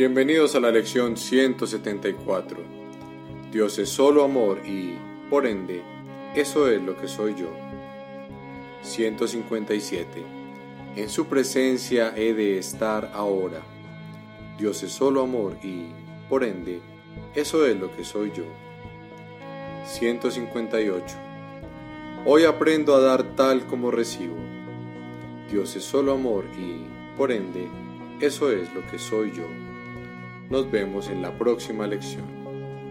Bienvenidos a la lección 174. Dios es solo amor y, por ende, eso es lo que soy yo. 157. En su presencia he de estar ahora. Dios es solo amor y, por ende, eso es lo que soy yo. 158. Hoy aprendo a dar tal como recibo. Dios es solo amor y, por ende, eso es lo que soy yo. Nos vemos en la próxima lección.